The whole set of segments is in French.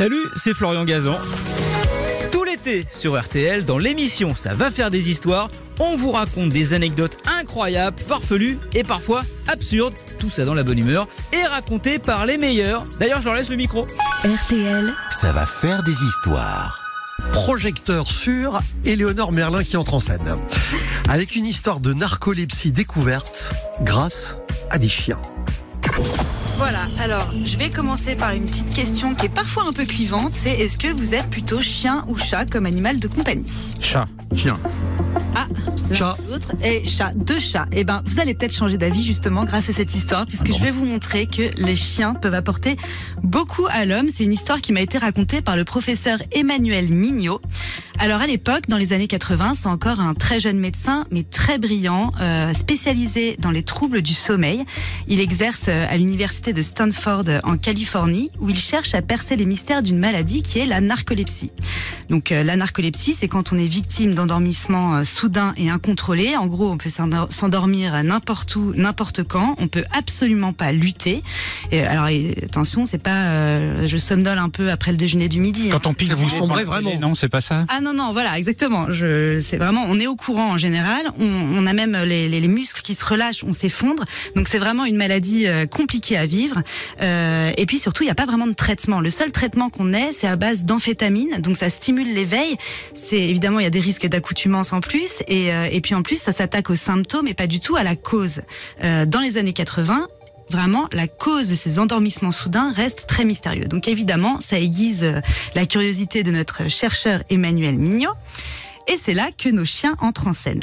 Salut, c'est Florian Gazan. Tout l'été sur RTL, dans l'émission Ça va faire des histoires, on vous raconte des anecdotes incroyables, farfelues et parfois absurdes, tout ça dans la bonne humeur, et racontées par les meilleurs. D'ailleurs, je leur laisse le micro. RTL, Ça va faire des histoires. projecteur sur Éléonore Merlin qui entre en scène. Avec une histoire de narcolepsie découverte grâce à des chiens. Voilà, alors je vais commencer par une petite question qui est parfois un peu clivante, c'est est-ce que vous êtes plutôt chien ou chat comme animal de compagnie? Chat. Chien. Ah, l'un Chat. l'autre et chat, deux chats. Eh ben, vous allez peut-être changer d'avis justement grâce à cette histoire, puisque je vais vous montrer que les chiens peuvent apporter beaucoup à l'homme. C'est une histoire qui m'a été racontée par le professeur Emmanuel Mignot. Alors à l'époque, dans les années 80, c'est encore un très jeune médecin, mais très brillant, euh, spécialisé dans les troubles du sommeil. Il exerce euh, à l'université de Stanford en Californie, où il cherche à percer les mystères d'une maladie qui est la narcolepsie. Donc euh, la narcolepsie, c'est quand on est victime d'endormissement euh, soudain et incontrôlé. En gros, on peut s'endor- s'endormir n'importe où, n'importe quand. On peut absolument pas lutter. Et, alors et, attention, c'est pas euh, je somnole un peu après le déjeuner du midi. Quand on pique, Vous sombrez vraiment. Non, c'est pas ça. Ah non non voilà exactement c'est vraiment on est au courant en général on, on a même les, les, les muscles qui se relâchent on s'effondre donc c'est vraiment une maladie euh, compliquée à vivre Euh, et puis surtout il n'y a pas vraiment de traitement le seul traitement qu'on ait c'est à base d'amphétamine donc ça stimule l'éveil c'est évidemment il y a des risques d'accoutumance en plus et, euh, et puis en plus ça s'attaque aux symptômes et pas du tout à la cause Euh, dans les années 80 Vraiment, la cause de ces endormissements soudains reste très mystérieux. Donc évidemment, ça aiguise euh, la curiosité de notre chercheur Emmanuel Mignot. Et c'est là que nos chiens entrent en scène.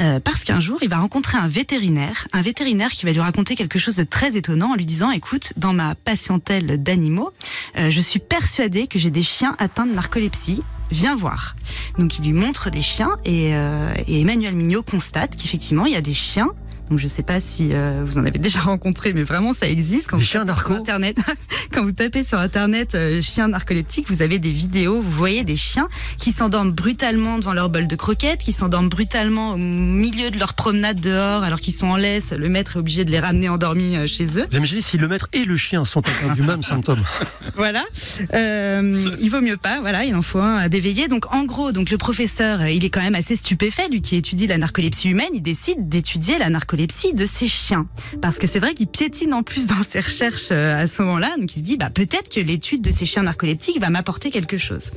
Euh, parce qu'un jour, il va rencontrer un vétérinaire, un vétérinaire qui va lui raconter quelque chose de très étonnant en lui disant, écoute, dans ma patientèle d'animaux, euh, je suis persuadé que j'ai des chiens atteints de narcolepsie. Viens voir. Donc il lui montre des chiens et, euh, et Emmanuel Mignot constate qu'effectivement il y a des chiens. Donc je sais pas si euh, vous en avez déjà rencontré, mais vraiment ça existe. Quand Des vous chiens tapez sur narcos Internet, quand vous tapez sur Internet euh, chiens narcoleptiques, vous avez des vidéos, vous voyez des chiens qui s'endorment brutalement devant leur bol de croquettes, qui s'endorment brutalement au milieu de leur promenade dehors alors qu'ils sont en laisse. Le maître est obligé de les ramener endormis euh, chez eux. Vous imaginez si le maître et le chien sont atteints du même symptôme Voilà. Euh, il vaut mieux pas. Voilà, il en faut un à d'éveiller. Donc en gros, donc le professeur, il est quand même assez stupéfait, lui qui étudie la narcolepsie humaine. Il décide d'étudier la narcolepsie de ses chiens, parce que c'est vrai qu'il piétine en plus dans ses recherches euh, à ce moment-là. Donc il se dit, bah peut-être que l'étude de ces chiens narcoleptiques va m'apporter quelque chose.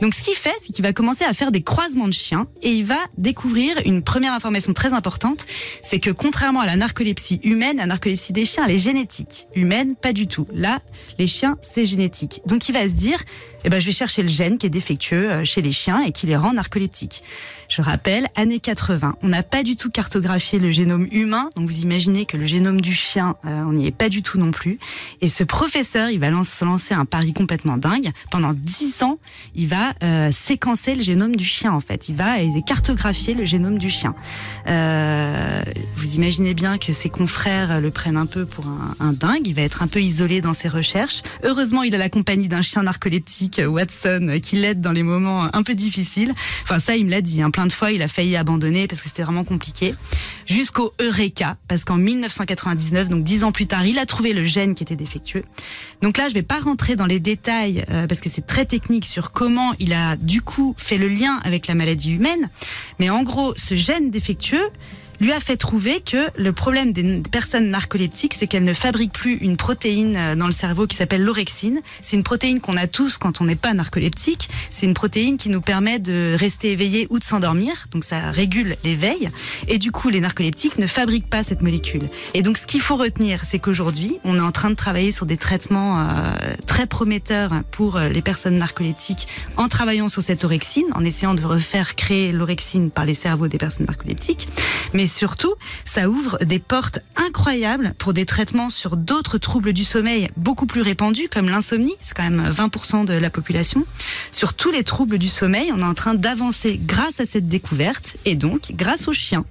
Donc ce qu'il fait, c'est qu'il va commencer à faire des croisements de chiens et il va découvrir une première information très importante, c'est que contrairement à la narcolepsie humaine, la narcolepsie des chiens, elle est génétique. Humaine, pas du tout. Là, les chiens, c'est génétique. Donc il va se dire, eh ben, je vais chercher le gène qui est défectueux euh, chez les chiens et qui les rend narcoleptiques. Je rappelle, années 80, on n'a pas du tout cartographié le génome humain, donc vous imaginez que le génome du chien, euh, on n'y est pas du tout non plus. Et ce professeur, il va lance- se lancer un pari complètement dingue. Pendant 10 ans, il va euh, séquencer le génome du chien, en fait. Il va cartographier le génome du chien. Euh, vous imaginez bien que ses confrères le prennent un peu pour un, dingue. Il va être un peu isolé dans ses recherches. Heureusement, il a la compagnie d'un chien narcoleptique, Watson, qui l'aide dans les moments un peu difficiles. Enfin, ça, il me l'a dit. Hein. Plein de fois, il a failli abandonner parce que c'était vraiment compliqué. Jusqu'au Eureka, parce qu'en 1999, donc dix ans plus tard, il a trouvé le gène qui était défectueux. Donc là, je vais pas rentrer dans les détails euh, parce que c'est très technique sur comment il a du coup fait le lien avec la maladie humaine. Mais en gros, ce gène défectueux lui a fait trouver que le problème des personnes narcoleptiques, c'est qu'elles ne fabriquent plus une protéine euh, dans le cerveau qui s'appelle l'orexine. C'est une protéine qu'on a tous quand on n'est pas narcoleptique. C'est une protéine qui nous permet de rester éveillé ou de s'endormir. Donc ça régule l'éveil. Et du coup, les narcoleptiques ne fabriquent pas cette molécule. Et donc ce qu'il faut retenir, c'est qu'aujourd'hui, on est en train de travailler sur des traitements euh, très prometteurs pour euh, les personnes narcoleptiques en travaillant sur cette orexine, en essayant de refaire créer l'orexine par les cerveaux des personnes narcoleptiques. Mais surtout, ça ouvre des portes incroyables pour des traitements sur d'autres troubles du sommeil beaucoup plus répandus, comme l'insomnie, c'est quand même 20% de la population. Sur tous les troubles du sommeil, on est en train d'avancer grâce à cette découverte et donc grâce aux chiens.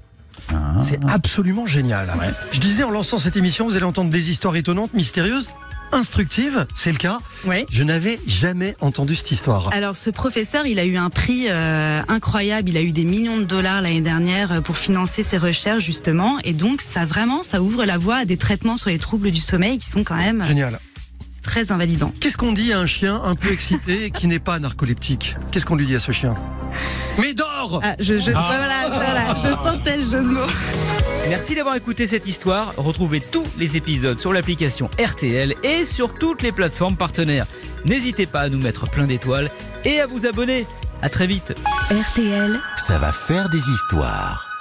C'est absolument génial. Je disais en lançant cette émission, vous allez entendre des histoires étonnantes, mystérieuses, instructives. C'est le cas. Ouais. Je n'avais jamais entendu cette histoire. Alors ce professeur, il a eu un prix euh, incroyable, il a eu des millions de dollars l'année dernière euh, pour financer ses recherches justement, et donc ça vraiment, ça ouvre la voie à des traitements sur les troubles du sommeil qui sont quand même euh, Génial. Très invalidant. Qu'est-ce qu'on dit à un chien un peu excité qui n'est pas narcoleptique? Qu'est-ce qu'on lui dit à ce chien? Mais dors Ah, je, je, voilà, voilà, je sentais le jeu de mots. Merci d'avoir écouté cette histoire. Retrouvez tous les épisodes sur l'application RTL et sur toutes les plateformes partenaires. N'hésitez pas à nous mettre plein d'étoiles et à vous abonner. À très vite. RTL, Ça va faire des histoires.